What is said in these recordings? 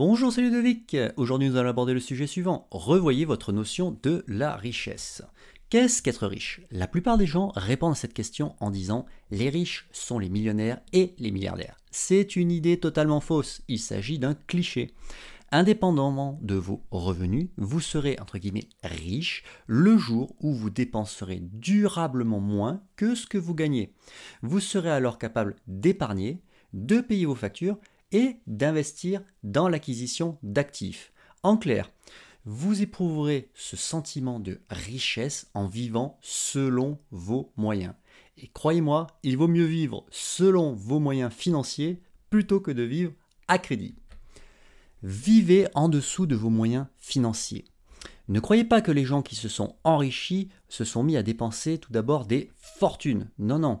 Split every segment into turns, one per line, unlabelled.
Bonjour, c'est Ludovic. Aujourd'hui, nous allons aborder le sujet suivant. Revoyez votre notion de la richesse. Qu'est-ce qu'être riche? La plupart des gens répondent à cette question en disant les riches sont les millionnaires et les milliardaires. C'est une idée totalement fausse. Il s'agit d'un cliché. Indépendamment de vos revenus, vous serez entre guillemets riche le jour où vous dépenserez durablement moins que ce que vous gagnez. Vous serez alors capable d'épargner, de payer vos factures et d'investir dans l'acquisition d'actifs. En clair, vous éprouverez ce sentiment de richesse en vivant selon vos moyens. Et croyez-moi, il vaut mieux vivre selon vos moyens financiers plutôt que de vivre à crédit. Vivez en dessous de vos moyens financiers. Ne croyez pas que les gens qui se sont enrichis se sont mis à dépenser tout d'abord des fortunes. Non, non.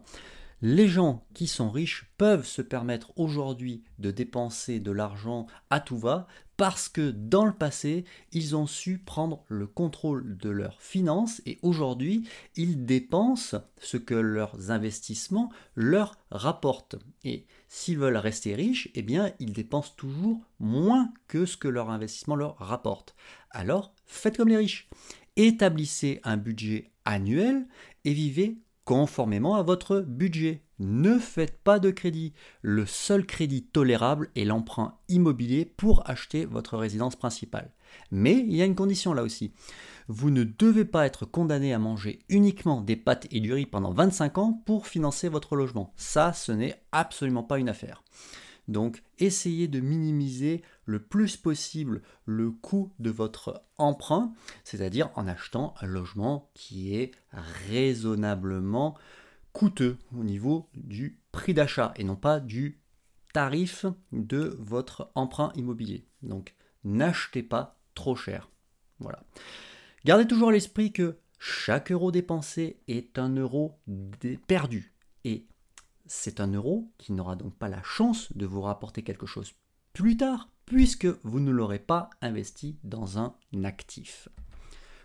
Les gens qui sont riches peuvent se permettre aujourd'hui de dépenser de l'argent à tout va parce que dans le passé, ils ont su prendre le contrôle de leurs finances et aujourd'hui, ils dépensent ce que leurs investissements leur rapportent. Et s'ils veulent rester riches, eh bien, ils dépensent toujours moins que ce que leur investissement leur rapporte. Alors, faites comme les riches. Établissez un budget annuel et vivez conformément à votre budget. Ne faites pas de crédit. Le seul crédit tolérable est l'emprunt immobilier pour acheter votre résidence principale. Mais il y a une condition là aussi. Vous ne devez pas être condamné à manger uniquement des pâtes et du riz pendant 25 ans pour financer votre logement. Ça, ce n'est absolument pas une affaire. Donc essayez de minimiser le plus possible le coût de votre emprunt, c'est-à-dire en achetant un logement qui est raisonnablement coûteux au niveau du prix d'achat et non pas du tarif de votre emprunt immobilier. Donc n'achetez pas trop cher. Voilà. Gardez toujours à l'esprit que chaque euro dépensé est un euro perdu. C'est un euro qui n'aura donc pas la chance de vous rapporter quelque chose plus tard, puisque vous ne l'aurez pas investi dans un actif.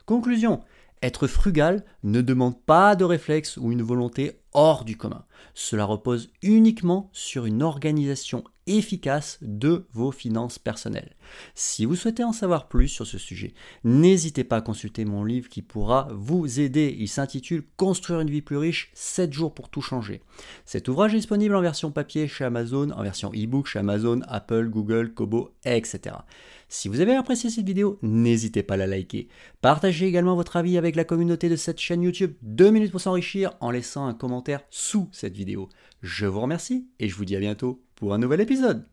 Conclusion, être frugal ne demande pas de réflexe ou une volonté hors du commun. Cela repose uniquement sur une organisation efficace de vos finances personnelles. Si vous souhaitez en savoir plus sur ce sujet, n'hésitez pas à consulter mon livre qui pourra vous aider. Il s'intitule Construire une vie plus riche, 7 jours pour tout changer. Cet ouvrage est disponible en version papier chez Amazon, en version e-book chez Amazon, Apple, Google, Kobo, etc. Si vous avez apprécié cette vidéo, n'hésitez pas à la liker. Partagez également votre avis avec la communauté de cette chaîne YouTube 2 minutes pour s'enrichir en laissant un commentaire sous cette vidéo. Je vous remercie et je vous dis à bientôt pour un nouvel épisode.